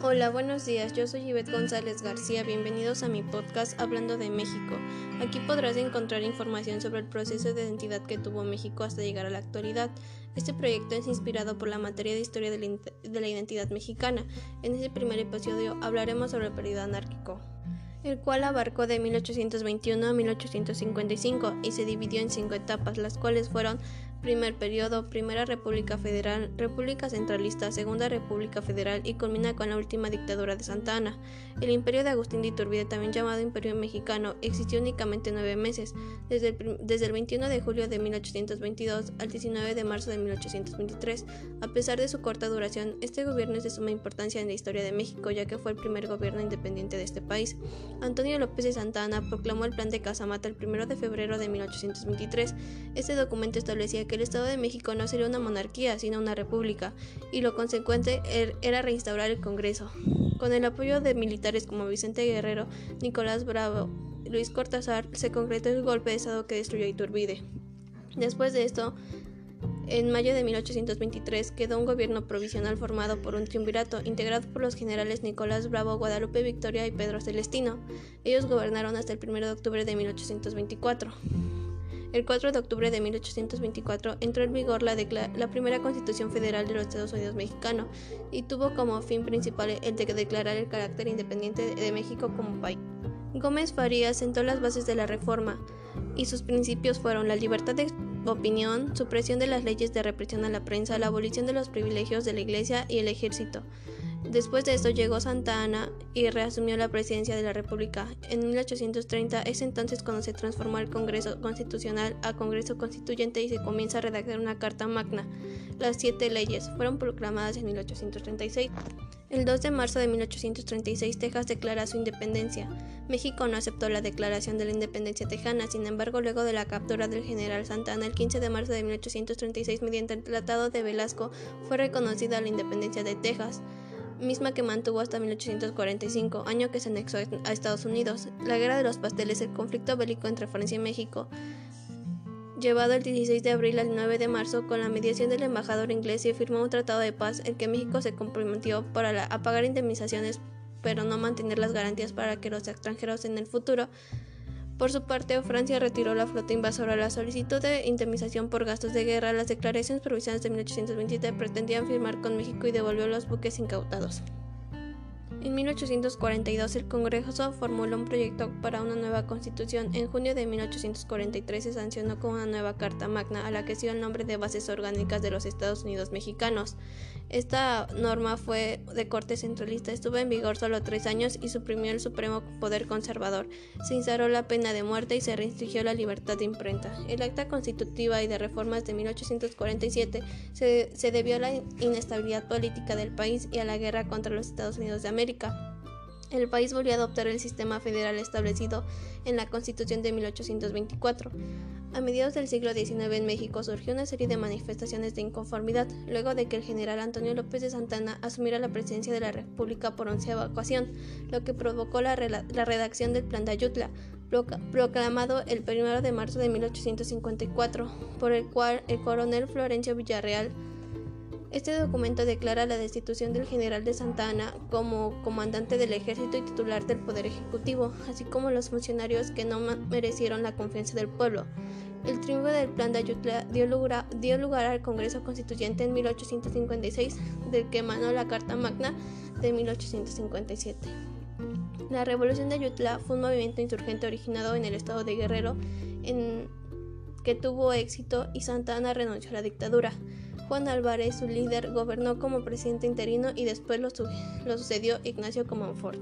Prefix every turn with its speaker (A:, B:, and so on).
A: Hola, buenos días. Yo soy Ivette González García. Bienvenidos a mi podcast Hablando de México. Aquí podrás encontrar información sobre el proceso de identidad que tuvo México hasta llegar a la actualidad. Este proyecto es inspirado por la materia de historia de la, identidad mexicana. En este primer episodio hablaremos sobre el periodo anárquico el cual abarcó de 1821 a 1855 y se dividió en cinco etapas, las cuales fueron Primer periodo, Primera República Federal, República Centralista, Segunda República Federal y culmina con la última dictadura de Santa Ana. El imperio de Agustín de Iturbide, también llamado Imperio Mexicano, existió únicamente nueve meses, desde el, desde el 21 de julio de 1822 al 19 de marzo de 1823. A pesar de su corta duración, este gobierno es de suma importancia en la historia de México, ya que fue el primer gobierno independiente de este país. Antonio López de Santa Ana proclamó el Plan de Casamata el 1 de febrero de 1823. Este documento establecía que el Estado de México no sería una monarquía, sino una república, y lo consecuente er, era reinstaurar el Congreso. Con el apoyo de militares como Vicente Guerrero, Nicolás Bravo, Luis Cortázar, se concretó el golpe de Estado que destruyó Iturbide. Después de esto, en mayo de 1823 quedó un gobierno provisional formado por un triunvirato integrado por los generales Nicolás Bravo, Guadalupe Victoria y Pedro Celestino. Ellos gobernaron hasta el 1 de octubre de 1824. El 4 de octubre de 1824 entró en vigor la, primera Constitución Federal de los Estados Unidos Mexicanos y tuvo como fin principal el de declarar el carácter independiente de México como país. Gómez Farías sentó las bases de la reforma y sus principios fueron la libertad de opinión, supresión de las leyes de represión a la prensa, la abolición de los privilegios de la Iglesia y el ejército, Después de esto llegó Santa Ana y reasumió la presidencia de la República. En 1830 es entonces cuando se transformó el Congreso Constitucional a Congreso Constituyente y se comienza a redactar una Carta Magna. Las siete leyes fueron proclamadas en 1836. El 2 de marzo de 1836 Texas declara su independencia. México no aceptó la declaración de la independencia tejana, sin embargo luego de la captura del general Santa Ana el 15 de marzo de 1836 mediante el Tratado de Velasco fue reconocida la independencia de Texas misma que mantuvo hasta 1845, año que se anexó a Estados Unidos. La Guerra de los Pasteles, el conflicto bélico entre Francia y México, llevado el 16 de abril al 9 de marzo con la mediación del embajador inglés y firmó un tratado de paz en que México se comprometió para a pagar indemnizaciones pero no mantener las garantías para que los extranjeros en el futuro por su parte, Francia retiró la flota invasora. La solicitud de indemnización por gastos de guerra, las declaraciones provisionales de 1827 pretendían firmar con México y devolvió los buques incautados. En 1842 el Congreso formuló un proyecto para una nueva constitución. En junio de 1843 se sancionó con una nueva Carta Magna a la que dio el nombre de Bases Orgánicas de los Estados Unidos Mexicanos. Esta norma fue de corte centralista, estuvo en vigor solo tres años y suprimió el supremo poder conservador. Se instauró la pena de muerte y se restringió la libertad de imprenta. El acta constitutiva y de reformas de 1847 se, se debió a la inestabilidad política del país y a la guerra contra los Estados Unidos de América el país volvió a adoptar el sistema federal establecido en la Constitución de 1824. A mediados del siglo XIX en México surgió una serie de manifestaciones de inconformidad luego de que el general Antonio López de Santana asumiera la presidencia de la República por onceava evacuación, lo que provocó la, la redacción del Plan de Ayutla, proclamado el 1 de marzo de 1854, por el cual el coronel Florencio Villarreal este documento declara la destitución del general de Santa Ana como comandante del ejército y titular del Poder Ejecutivo, así como los funcionarios que no merecieron la confianza del pueblo. El triunfo del Plan de Ayutla dio lugar, al Congreso Constituyente en 1856, del que emanó la Carta Magna de 1857. La Revolución de Ayutla fue un movimiento insurgente originado en el estado de Guerrero en que tuvo éxito y Santa Ana renunció a la dictadura. Juan Álvarez, su líder, gobernó como presidente interino y después lo, sucedió Ignacio Comonfort.